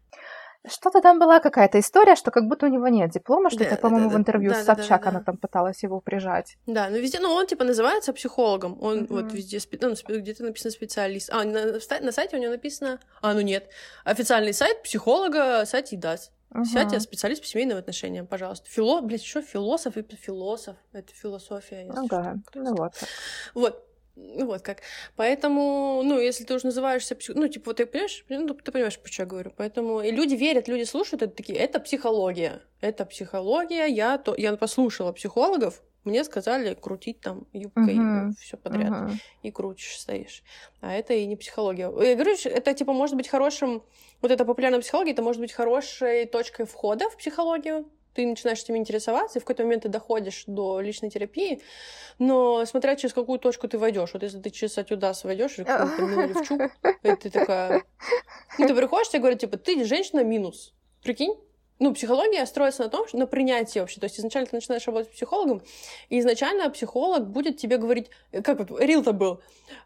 [SPEAKER 2] Что-то там была какая-то история, что как будто у него нет диплома, что-то,
[SPEAKER 1] Да,
[SPEAKER 2] по-моему,
[SPEAKER 1] да,
[SPEAKER 2] в интервью
[SPEAKER 1] да,
[SPEAKER 2] с
[SPEAKER 1] да, да,
[SPEAKER 2] Собчак
[SPEAKER 1] да,
[SPEAKER 2] она там пыталась его прижать.
[SPEAKER 1] Да, ну везде, ну он типа называется психологом, он
[SPEAKER 2] Мгм.
[SPEAKER 1] вот везде, ну, где-то написано специалист. А, на, на сайте у него написано, а, ну нет, официальный сайт психолога Сати Дас. Сядьте,
[SPEAKER 2] Мгм.
[SPEAKER 1] специалист по семейным отношениям, пожалуйста. Фило, блядь, еще философ и философ. Это философия.
[SPEAKER 2] Ага,
[SPEAKER 1] что.
[SPEAKER 2] Ну
[SPEAKER 1] знает.
[SPEAKER 2] вот. так.
[SPEAKER 1] Вот. Ну, Вот как. Поэтому, ну, если ты уже называешься, псих- ну, типа, вот ты понимаешь, ну, ты понимаешь, что я говорю. Поэтому и люди верят, люди слушают, это такие, это психология. Это психология. Я, то, я послушала психологов, мне сказали крутить там юбкой
[SPEAKER 2] Мгм.
[SPEAKER 1] все подряд.
[SPEAKER 2] Мгм.
[SPEAKER 1] И крутишь, стоишь. А это и не психология. Я говорю, это, типа, может быть хорошим... Вот эта популярная психология, это может быть хорошей точкой входа в психологию. Ты начинаешь этим интересоваться, и в какой-то момент ты доходишь до личной терапии, но смотря через какую точку ты войдешь. Вот если ты через Сатюдас войдешь, или какую-то Левчук, ты такая... Ну, ты приходишь, тебе говорят, типа, ты женщина минус. Прикинь? Ну, психология строится на том, что на принятии вообще. То есть изначально ты начинаешь работать с психологом, и изначально психолог будет тебе говорить, э, как вот Рил-то был,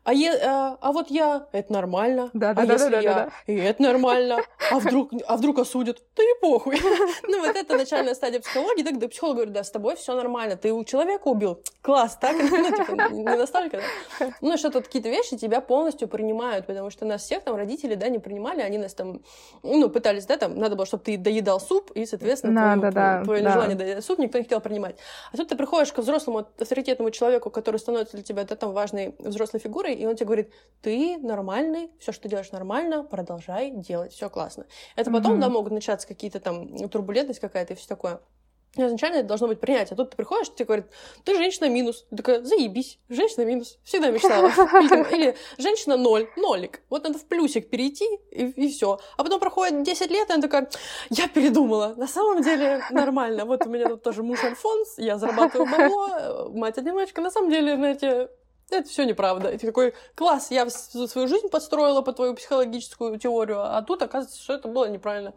[SPEAKER 1] а, е- а, а вот я, это нормально,
[SPEAKER 2] Да,
[SPEAKER 1] а
[SPEAKER 2] да, да,
[SPEAKER 1] если
[SPEAKER 2] да, да,
[SPEAKER 1] я,
[SPEAKER 2] да.
[SPEAKER 1] и это нормально, а вдруг, а вдруг осудят, да и похуй. Ну, вот это начальная стадия психологии, тогда психолог говорит, да, с тобой все нормально, ты у человека убил, класс, так? Ну, типа, не настолько, да? Ну, что-то какие-то вещи тебя полностью принимают, потому что нас всех там родители, да, не принимали, они нас там, ну, пытались, да, там, надо было, чтобы ты доедал суп, и, соответственно,
[SPEAKER 2] Да,
[SPEAKER 1] твою-
[SPEAKER 2] да, да,
[SPEAKER 1] твое
[SPEAKER 2] да.
[SPEAKER 1] нежелание суп никто не хотел принимать. А тут ты приходишь к взрослому авторитетному человеку, который становится для тебя да, там важной взрослой фигурой, и он тебе говорит, ты нормальный, все, что ты делаешь нормально, продолжай делать, все классно. Это потом,
[SPEAKER 2] Мгм.
[SPEAKER 1] да, могут начаться какие-то там турбулентность какая-то и все такое. И изначально это должно быть принятие. А тут ты приходишь, тебе говорят, ты женщина минус. Ты такая, заебись, женщина минус. Всегда мечтала. Или, там, или женщина ноль, нолик. Вот надо в плюсик перейти, и, все. А потом проходит 10 лет, и она такая, я передумала. На самом деле нормально. Вот у меня тут тоже муж Альфонс, я зарабатываю бабло, мать-одиночка. На самом деле, знаете, это все неправда. И ты такой, класс, я свою жизнь подстроила по твою психологическую теорию, а тут оказывается, что это было неправильно.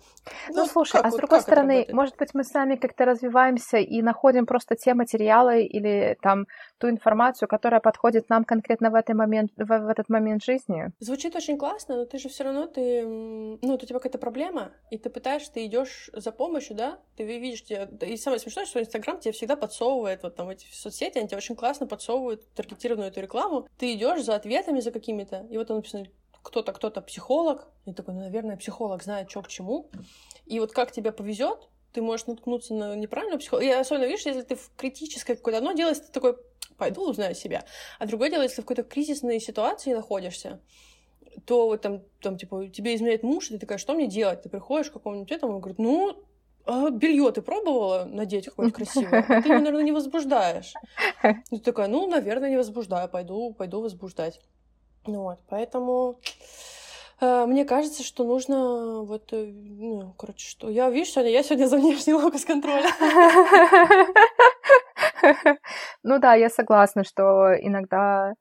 [SPEAKER 2] Ну,
[SPEAKER 1] Вот
[SPEAKER 2] слушай,
[SPEAKER 1] как
[SPEAKER 2] а с
[SPEAKER 1] вот-
[SPEAKER 2] другой стороны, может быть, мы сами как-то развиваемся и находим просто те материалы или там ту информацию, которая подходит нам конкретно в, этот момент, в, в этот момент жизни.
[SPEAKER 1] Звучит очень классно, но ты же все равно ты, ну, вот у тебя какая-то проблема, и ты пытаешься, ты идешь за помощью, да, ты ви- видишь, тебя, да, и самое смешное, что Инстаграм тебе всегда подсовывает, вот там эти соцсети, они тебе очень классно подсовывают таргетированную эту рекламу, ты идешь за ответами за какими-то, и вот он написано кто-то, кто-то психолог. И такой, ну, наверное, психолог знает, что к чему. И вот как тебе повезет, ты можешь наткнуться на неправильного психолога. И особенно, видишь, если ты в критическое какое-то одно дело, ты такой, пойду узнаю себя. А другое дело, если ты в какой-то кризисной ситуации находишься, то вот там, там, типа, тебе изменяет муж, и ты такая, что мне делать? Ты приходишь к какому-нибудь этому, и говорит, ну, а белье ты пробовала надеть какое-нибудь красивое? Ты его, наверное, не возбуждаешь. И ты такая, ну, наверное, не возбуждаю, пойду, пойду возбуждать. Ну вот, поэтому э, мне кажется, что нужно вот, э, ну, короче, что я, видишь, сегодня я сегодня за внешний локус контроля.
[SPEAKER 2] Ну да, я согласна, что иногда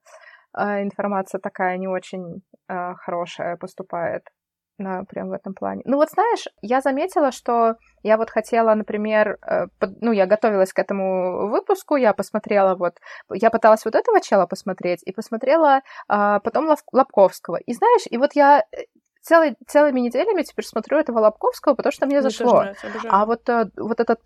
[SPEAKER 2] э, информация такая не очень хорошая поступает на, прям в этом плане. Ну вот знаешь, я заметила, что я вот хотела, например, э, под, ну я готовилась к этому выпуску, я посмотрела вот, я пыталась вот этого чела посмотреть и посмотрела а, потом Лов, Лобковского. И знаешь, и вот я э, целый, целыми неделями теперь смотрю этого Лобковского, потому что мне, мне зашло. Нравится, а вот, э, вот этот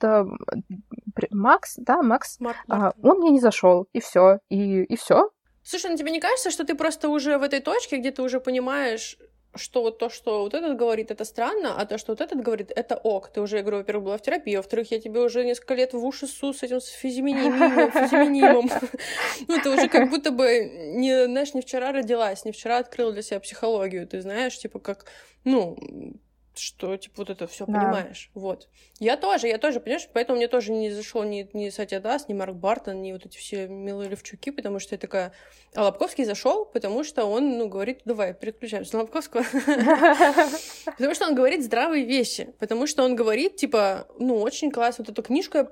[SPEAKER 2] Макс, да, Макс, Марк, Марк. он мне не зашел, и все, и, и все.
[SPEAKER 1] Слушай, ну тебе не кажется, что ты просто уже в этой точке, где ты уже понимаешь, что вот то, что вот этот говорит, это странно, а то, что вот этот говорит, это ок. Ты уже, я говорю, во-первых, была в терапии, во-вторых, я тебе уже несколько лет в уши су с этим с физиминимом, физиминимом. Ну, ты уже как будто бы, не, знаешь, не вчера родилась, не вчера открыла для себя психологию, ты знаешь, типа, как, ну, что, типа, вот это все да. понимаешь. Вот. Я тоже, я тоже, понимаешь, поэтому мне тоже не зашел ни, ни Сатя Дас, ни Марк Бартон, ни вот эти все милые Левчуки, потому что я такая... А Лобковский зашел, потому что он, ну, говорит, давай, переключаемся на Лобковского. Потому что он говорит здравые вещи, потому что он говорит, типа, ну, очень классно, вот эту книжку я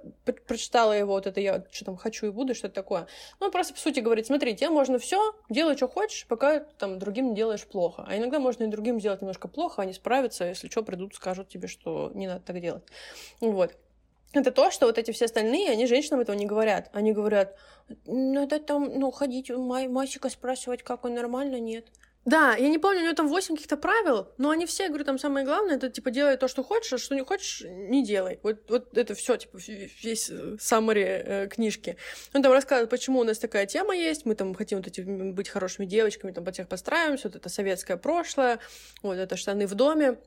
[SPEAKER 1] прочитала его, вот это я что там хочу и буду, что-то такое. Ну, он просто, по сути, говорит, смотри, тебе можно все, делай, что хочешь, пока там другим делаешь плохо. А иногда можно и другим сделать немножко плохо, они справятся, если что, придут, скажут тебе, что не надо так делать. Вот. Это то, что вот эти все остальные, они женщинам этого не говорят. Они говорят, надо там, ну, ходить, май, Масика спрашивать, как он нормально, нет. Да, я не помню, у него там 8 каких-то правил, но они все, я говорю, там самое главное, это, типа, делай то, что хочешь, а что не хочешь, не делай. Вот, вот это все, типа, весь summary э, книжки. Он там рассказывает, почему у нас такая тема есть, мы там хотим вот эти быть хорошими девочками, там, под всех подстраиваемся, вот это советское прошлое, вот это штаны в доме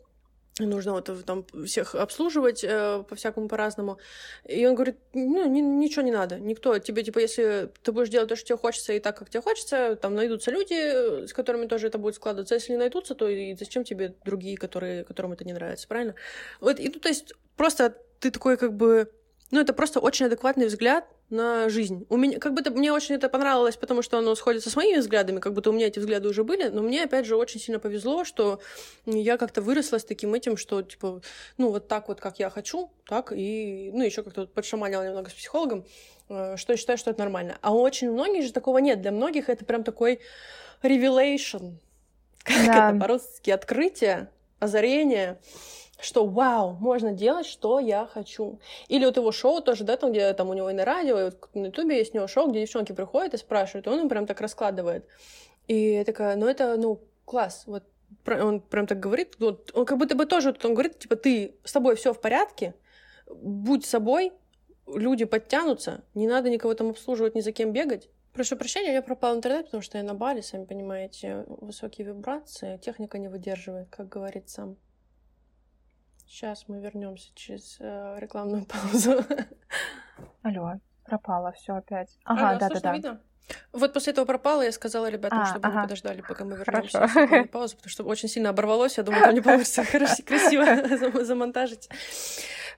[SPEAKER 1] нужно вот там всех обслуживать э, по-всякому по-разному. И он говорит, ну, ни, ничего не надо, никто. Тебе, типа, если ты будешь делать то, что тебе хочется, и так, как тебе хочется, там найдутся люди, с которыми тоже это будет складываться. Если не найдутся, то и зачем тебе другие, которые, которым это не нравится, правильно? Вот, и, ну, то есть, просто ты такой, как бы, ну, это просто очень адекватный взгляд на жизнь. У меня, как будто мне очень это понравилось, потому что оно сходится с моими взглядами, как будто у меня эти взгляды уже были, но мне, опять же, очень сильно повезло, что я как-то выросла с таким этим, что, типа, ну, вот так вот, как я хочу, так, и, ну, еще как-то подшаманила немного с психологом, э, что я считаю, что это нормально. А у очень многих же такого нет. Для многих это прям такой revelation, как да. это по-русски, открытие, озарение, что вау, можно делать, что я хочу. Или вот его шоу тоже, да, там, где там у него и на радио, и вот на ютубе есть у него шоу, где девчонки приходят и спрашивают, и он им прям так раскладывает. И я такая, ну это, ну, класс, вот он прям так говорит, вот, он как будто бы тоже, вот он говорит, типа, ты, с тобой все в порядке, будь собой, люди подтянутся, не надо никого там обслуживать, ни за кем бегать. Прошу прощения, я пропал в интернет, потому что я на Бали, сами понимаете, высокие вибрации, техника не выдерживает, как говорит сам. Сейчас мы вернемся через э, рекламную паузу.
[SPEAKER 2] Алло, пропало все опять. Ага, Алло, да, да, да. Видно?
[SPEAKER 1] Вот после этого пропало, я сказала ребятам, а, чтобы ага. они подождали, пока мы вернемся в паузу, потому что очень сильно оборвалось. Я думаю, там не получится красиво замонтажить.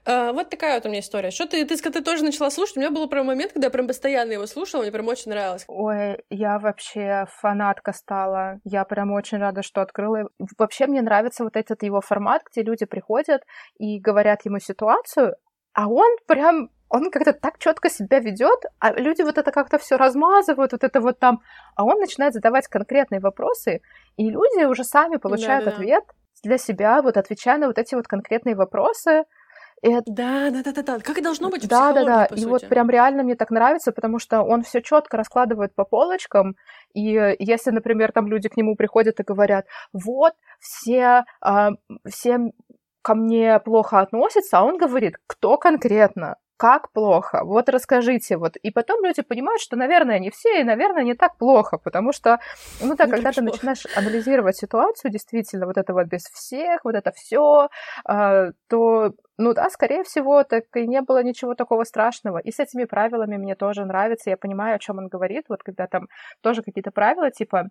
[SPEAKER 1] А, вот такая вот у меня история. Что ты, ты, ты тоже начала слушать? У меня был прям момент, когда я прям постоянно его слушала, мне прям очень нравилось.
[SPEAKER 2] Ой, я вообще фанатка стала. Я прям очень рада, что открыла. Вообще мне нравится вот этот его формат, где люди приходят и говорят ему ситуацию, а он прям он как-то так четко себя ведет, а люди вот это как-то все размазывают, вот это вот там, а он начинает задавать конкретные вопросы, и люди уже сами получают да, да, ответ для себя, вот отвечая на вот эти вот конкретные вопросы,
[SPEAKER 1] это... Да, да, да, да, да. Как и должно быть
[SPEAKER 2] Да, да, да. И сути. вот прям реально мне так нравится, потому что он все четко раскладывает по полочкам. И если, например, там люди к нему приходят и говорят, вот, все, э, все ко мне плохо относятся, а он говорит, кто конкретно. Как плохо? Вот расскажите. Вот. И потом люди понимают, что, наверное, не все, и, наверное, не так плохо, потому что, ну да, когда ты начинаешь анализировать ситуацию, действительно, вот это вот без всех, вот это все, а, то, ну да, скорее всего, так и не было ничего такого страшного. И с этими правилами мне тоже нравится, я понимаю, о чем он говорит, вот когда там тоже какие-то правила, типа,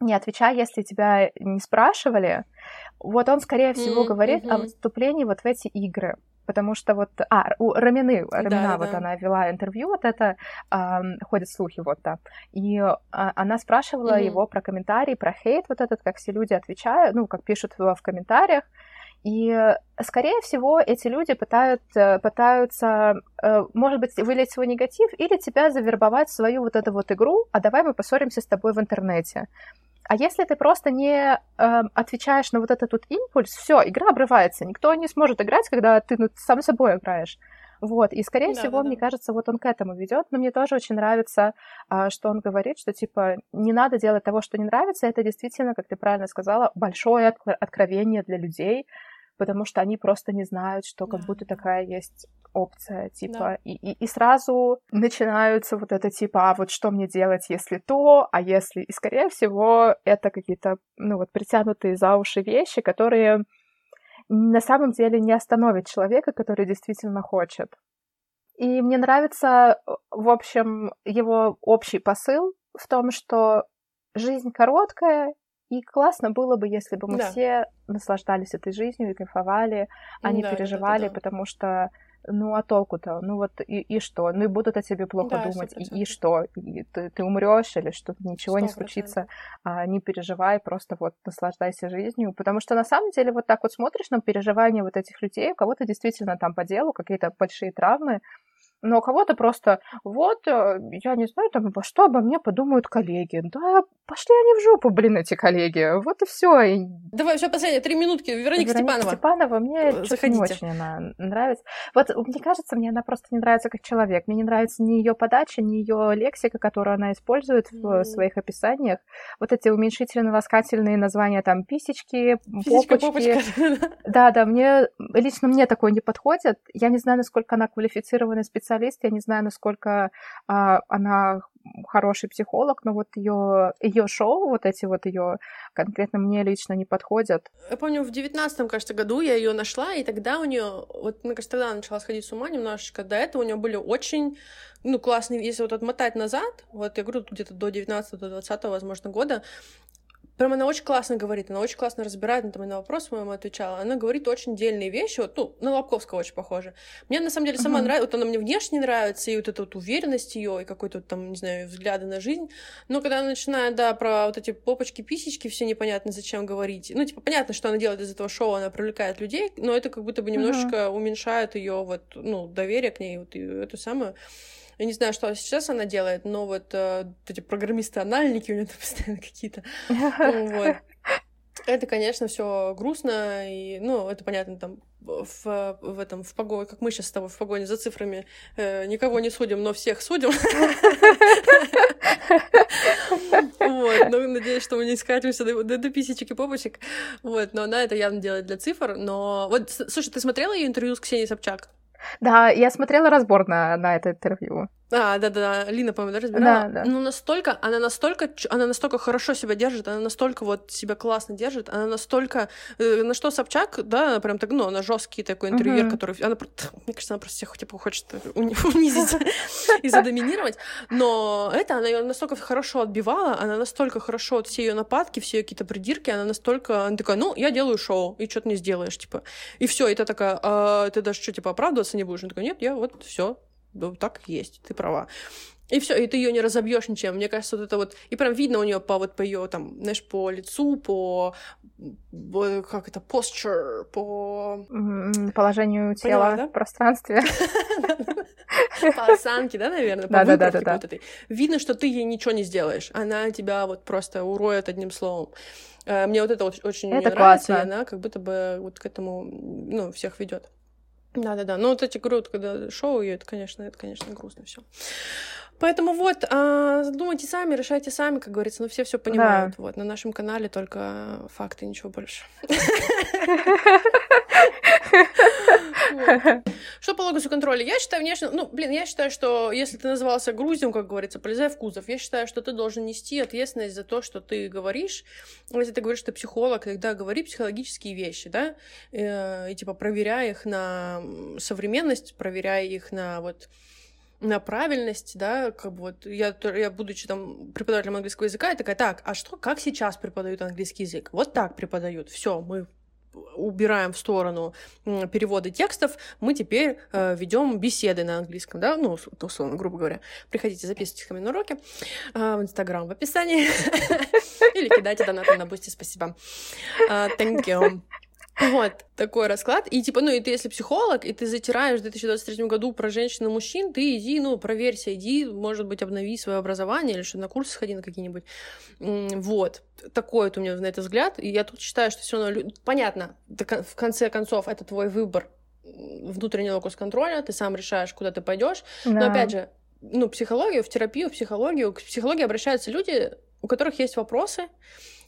[SPEAKER 2] не отвечай, если тебя не спрашивали. Вот он, скорее всего, mm-hmm. говорит о вступлении вот в эти игры потому что вот, а, у Рамины, Рамина, да, вот да. она вела интервью, вот это, а, ходят слухи, вот, да, и а, она спрашивала mm-hmm. его про комментарии, про хейт вот этот, как все люди отвечают, ну, как пишут в, в комментариях, и, скорее всего, эти люди пытают, пытаются, э, может быть, вылить свой негатив или тебя завербовать в свою вот эту вот игру, а давай мы поссоримся с тобой в интернете. А если ты просто не э, отвечаешь на вот этот вот импульс, все, игра обрывается. Никто не сможет играть, когда ты ну, сам собой играешь. Вот, и скорее да, всего, да, мне да. кажется, вот он к этому ведет. Но мне тоже очень нравится, а, что он говорит, что типа не надо делать того, что не нравится. Это действительно, как ты правильно сказала, большое откровение для людей, потому что они просто не знают, что как будто такая есть опция, типа, да. и, и, и сразу начинаются вот это типа, а вот что мне делать, если то, а если... И, скорее всего, это какие-то, ну вот, притянутые за уши вещи, которые на самом деле не остановят человека, который действительно хочет. И мне нравится, в общем, его общий посыл в том, что жизнь короткая, и классно было бы, если бы мы да. все наслаждались этой жизнью и кайфовали, а не да, переживали, да, да, да. потому что ну а толку-то? Ну вот и, и что? Ну и будут о тебе плохо да, думать, и, и что? И ты, ты умрешь или что-то ничего 100%. не случится? А, не переживай, просто вот наслаждайся жизнью. Потому что на самом деле вот так вот смотришь на переживания вот этих людей, у кого-то действительно там по делу какие-то большие травмы, но у кого-то просто, вот, э, я не знаю, там, что обо мне подумают коллеги. Да, пошли они в жопу, блин, эти коллеги. Вот и все.
[SPEAKER 1] Давай, еще последние три минутки. Вероника,
[SPEAKER 2] Вероника
[SPEAKER 1] Степанова.
[SPEAKER 2] Степанова, мне не очень она нравится. Вот, мне кажется, мне она просто не нравится как человек. Мне не нравится ни ее подача, ни ее лексика, которую она использует mm-hmm. в своих описаниях. Вот эти уменьшительно-ласкательные названия, там, писечки, Писечка, попочки. Да, да, мне, лично мне такое не подходит. Я не знаю, насколько она квалифицированный специалист специалист, я не знаю, насколько а, она хороший психолог, но вот ее ее шоу, вот эти вот ее конкретно мне лично не подходят.
[SPEAKER 1] Я помню, в девятнадцатом, кажется, году я ее нашла, и тогда у нее, вот, мне кажется, тогда она начала сходить с ума немножечко. До этого у нее были очень, ну, классные, если вот отмотать назад, вот я говорю, где-то до 19 до 20 возможно, года, Прям она очень классно говорит, она очень классно разбирает, там, на вопрос моему отвечала. Она говорит очень дельные вещи, вот, ну, на Лобковского очень похоже. Мне, на самом деле, сама uh-huh. нравится, вот она мне внешне нравится, и вот эта вот уверенность ее и какой-то там, не знаю, взгляды на жизнь. Но когда она начинает, да, про вот эти попочки, писечки, все непонятно, зачем говорить. Ну, типа, понятно, что она делает из этого шоу, она привлекает людей, но это как будто бы немножечко uh-huh. уменьшает ее вот, ну, доверие к ней, вот эту самую. Я не знаю, что сейчас она делает, но вот, э, эти программисты-анальники у нее там постоянно какие-то. Вот. Это, конечно, все грустно, и, ну, это понятно, там, в, в этом, в погоне, как мы сейчас с тобой в погоне за цифрами, э, никого не судим, но всех судим. Вот, ну, надеюсь, что мы не скатимся до, до, до писечек и попочек. Вот, но она это явно делает для цифр, но... Вот, слушай, ты смотрела ее интервью с Ксенией Собчак?
[SPEAKER 2] Да, я смотрела разбор на, на это интервью.
[SPEAKER 1] А, да-да, Лина, по-моему, да, разбирала? Да, да. Ну, настолько, она настолько, она настолько хорошо себя держит, она настолько вот себя классно держит, она настолько, э, на что Собчак, да, она прям так, ну, она жесткий такой интервьюер, uh-huh. который, она, мне кажется, она просто всех, типа, хочет унизить и задоминировать, но это, она ее настолько хорошо отбивала, она настолько хорошо, вот все ее нападки, все ее какие-то придирки, она настолько, она такая, ну, я делаю шоу, и что ты не сделаешь, типа, и все, и ты такая, а, ты даже что, типа, оправдываться не будешь? Она такая, нет, я вот все, ну, так есть, ты права. И все, и ты ее не разобьешь ничем. Мне кажется, вот это вот. И прям видно у нее по вот по ее там, знаешь, по лицу, по как это, posture, по
[SPEAKER 2] положению тела Поняла, да? в пространстве.
[SPEAKER 1] По осанке, да, наверное, по да, да, да, да. Видно, что ты ей ничего не сделаешь. Она тебя вот просто уроет одним словом. Э, мне вот это очень это нравится, и она как будто бы вот к этому, ну, всех ведет. Да, да, да. Ну, вот эти говорю, когда шоу, и это, конечно, это, конечно, грустно все. Поэтому вот, а, думайте сами, решайте сами, как говорится, ну все все понимают. Да. Вот на нашем канале только факты, ничего больше. Что по логосу контроля? Я считаю, внешне... Ну, блин, я считаю, что если ты назывался грузем, как говорится, полезай в кузов, я считаю, что ты должен нести ответственность за то, что ты говоришь. Если ты говоришь, что ты психолог, тогда говори психологические вещи, да, э, и типа проверяй их на современность, проверяй их на вот на правильность, да, как бы вот я, я будучи там преподавателем английского языка, я такая, так, а что, как сейчас преподают английский язык? Вот так преподают, все, мы убираем в сторону переводы текстов, мы теперь э, ведем беседы на английском, да, ну, условно, грубо говоря. Приходите, записывайтесь ко мне на уроки э, в Инстаграм в описании или кидайте донаты на Boosty, спасибо. Uh, thank you. Вот, такой расклад. И типа, ну, и ты, если психолог, и ты затираешь в 2023 году про женщин и мужчин, ты иди, ну, проверься, иди, может быть, обнови свое образование или что на курсы сходи на какие-нибудь. Вот. Такой вот у меня на это взгляд. И я тут считаю, что все равно... Понятно, в конце концов, это твой выбор внутренний локус контроля, ты сам решаешь, куда ты пойдешь. Да. Но опять же, ну, психологию, в терапию, в психологию, к психологии обращаются люди, у которых есть вопросы,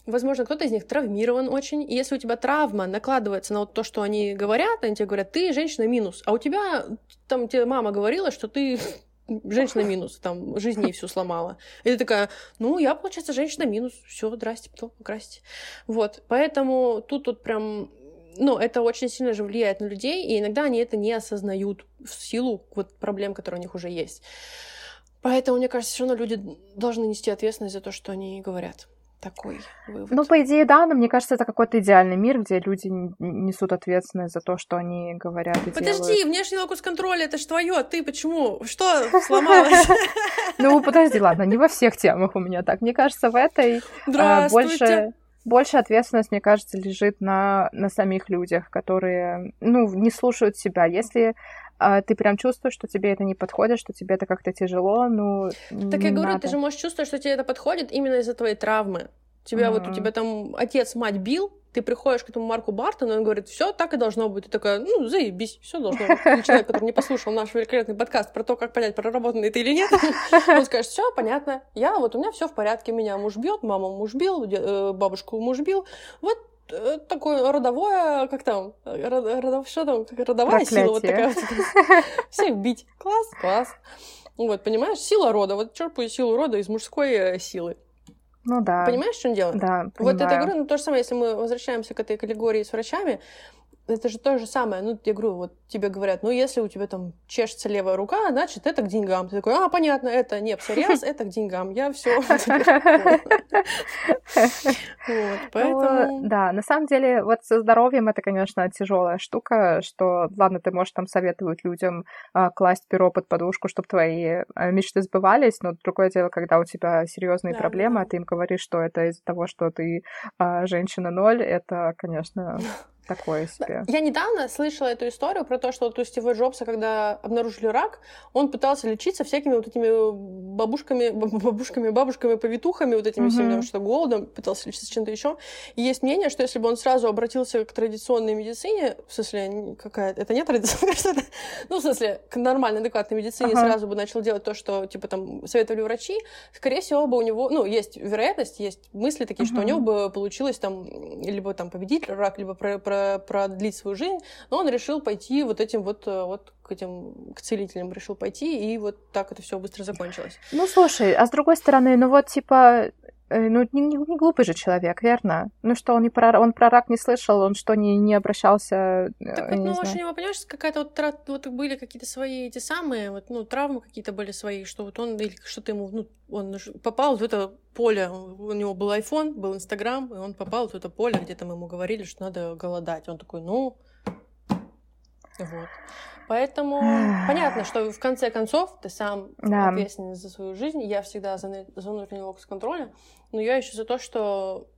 [SPEAKER 1] возможно, кто-то из них травмирован очень, и если у тебя травма накладывается на вот то, что они говорят, они тебе говорят, ты женщина минус, а у тебя, там, тебе мама говорила, что ты женщина минус, там, жизнь ей всю сломала. И ты такая, ну, я, получается, женщина минус, все, здрасте, потом покрасьте. Вот, поэтому тут тут прям ну, это очень сильно же влияет на людей, и иногда они это не осознают в силу вот проблем, которые у них уже есть. Поэтому, мне кажется, все равно люди должны нести ответственность за то, что они говорят такой вывод.
[SPEAKER 2] Ну, по идее, да, но мне кажется, это какой-то идеальный мир, где люди несут ответственность за то, что они говорят и
[SPEAKER 1] Подожди,
[SPEAKER 2] делают.
[SPEAKER 1] внешний локус контроля, это ж твое, ты почему? Что сломалось?
[SPEAKER 2] Ну, подожди, ладно, не во всех темах у меня так. Мне кажется, в этой а, больше больше ответственность, мне кажется, лежит на, на самих людях, которые, ну, не слушают себя. Если а ты прям чувствуешь, что тебе это не подходит, что тебе это как-то тяжело, ну...
[SPEAKER 1] Так я говорю, надо. ты же можешь чувствовать, что тебе это подходит именно из-за твоей травмы. Тебя mm-hmm. вот у тебя там отец, мать бил, ты приходишь к этому Марку Бартону, он говорит, все так и должно быть. Ты такая, ну, заебись, все должно быть. И человек, который не послушал наш великолепный подкаст про то, как понять, проработанный ты или нет, он скажет, все понятно, я вот у меня все в порядке, меня муж бьет, мама муж бил, э, бабушку муж бил, вот такое родовое, как там, родов, что там, как родовая Проклятие. сила вот такая вот. Всех бить. Класс, класс. Вот, понимаешь, сила рода. Вот черпаю силу рода из мужской э, силы.
[SPEAKER 2] Ну да.
[SPEAKER 1] Понимаешь, что он делает?
[SPEAKER 2] Да,
[SPEAKER 1] понимаю. Вот это говорю, ну то же самое, если мы возвращаемся к этой категории с врачами, это же то же самое. Ну, я говорю, вот тебе говорят, ну, если у тебя там чешется левая рука, значит, это к деньгам. Ты такой, а, понятно, это не псориаз, это к деньгам. Я все.
[SPEAKER 2] Вот, поэтому... Да, на самом деле, вот со здоровьем это, конечно, тяжелая штука, что, ладно, ты можешь там советовать людям а, класть перо под подушку, чтобы твои а, мечты сбывались, но другое дело, когда у тебя серьезные проблемы, а ты им говоришь, что это из-за того, что ты а, женщина ноль, это, конечно, такое себе.
[SPEAKER 1] Я недавно слышала эту историю про то, что вот у Стива Джобса, когда обнаружили рак, он пытался лечиться всякими вот этими бабушками, бабушками, бабушками, повитухами, вот этими mm-hmm. всеми, что голодом, пытался лечиться чем-то еще. И есть мнение, что если бы он сразу обратился к традиционной медицине, в смысле, какая это не традиционная, ну, в смысле, к нормальной, адекватной медицине, uh-huh. сразу бы начал делать то, что, типа, там, советовали врачи, скорее всего, бы у него, ну, есть вероятность, есть мысли такие, uh-huh. что у него бы получилось там либо там победить рак, либо про, про продлить свою жизнь, но он решил пойти вот этим вот, э, вот к этим, к целителям решил пойти, и вот так это все быстро закончилось.
[SPEAKER 2] Ну, слушай, а с другой стороны, ну вот, типа, ну, не, не, глупый же человек, верно? Ну что, он, не про, он про рак не слышал, он что, не, не обращался... Э,
[SPEAKER 1] так вот, ну, знаю. у него, понимаешь, какая-то вот, вот были какие-то свои эти самые, вот, ну, травмы какие-то были свои, что вот он, или что-то ему, ну, он попал в это поле, у него был iPhone, был Инстаграм, и он попал в это поле, где там ему говорили, что надо голодать. Он такой, ну, вот. Поэтому понятно, что в конце концов ты сам да. ответственен за свою жизнь. Я всегда за, за внутренний локус контроля, но я еще за то, что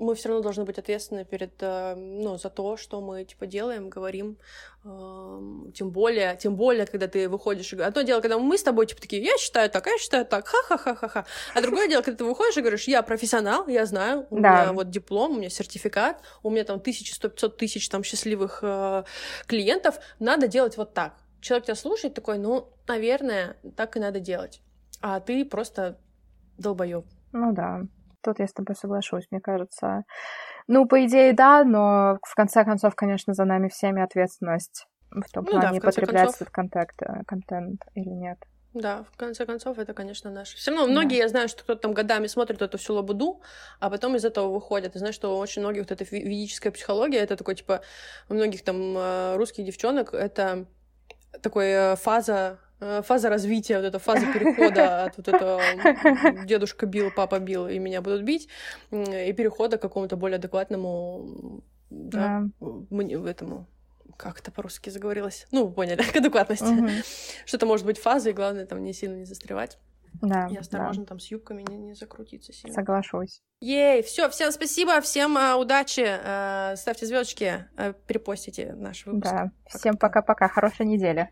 [SPEAKER 1] мы все равно должны быть ответственны перед, э, ну, за то, что мы, типа, делаем, говорим, тем более, тем более, когда ты выходишь и говоришь, одно дело, когда мы с тобой, типа, такие, я считаю так, я считаю так, ха-ха-ха-ха-ха, а другое дело, когда ты выходишь и говоришь, я профессионал, я знаю, у да. меня вот диплом, у меня сертификат, у меня там тысячи, сто, пятьсот тысяч там счастливых э, клиентов, надо делать вот так. Человек тебя слушает такой, ну, наверное, так и надо делать, а ты просто долбоёб.
[SPEAKER 2] Ну да. Тут я с тобой соглашусь, мне кажется. Ну, по идее, да, но в конце концов, конечно, за нами всеми ответственность в том ну, плане, да, потреблять концов... этот контент, э, контент или нет.
[SPEAKER 1] Да, в конце концов, это, конечно, наш. Все равно многие, да. я знаю, что кто-то там годами смотрит эту всю лабуду, а потом из этого выходят. И знаешь, что очень многих вот эта ведическая психология, это такой, типа, у многих там э, русских девчонок, это такой э, фаза фаза развития, вот эта фаза перехода от вот этого дедушка бил, папа бил, и меня будут бить, и перехода к какому-то более адекватному, да, да. этому как это по-русски заговорилось? Ну, вы поняли, к адекватности. Угу. Что-то может быть фазой, главное там не сильно не застревать. Да. И осторожно да. там с юбками не, не закрутиться сильно.
[SPEAKER 2] Соглашусь.
[SPEAKER 1] Ей, все, всем спасибо, всем а, удачи, а, ставьте звездочки, а, перепостите наш выпуск.
[SPEAKER 2] Да, всем пока-пока, хорошей недели.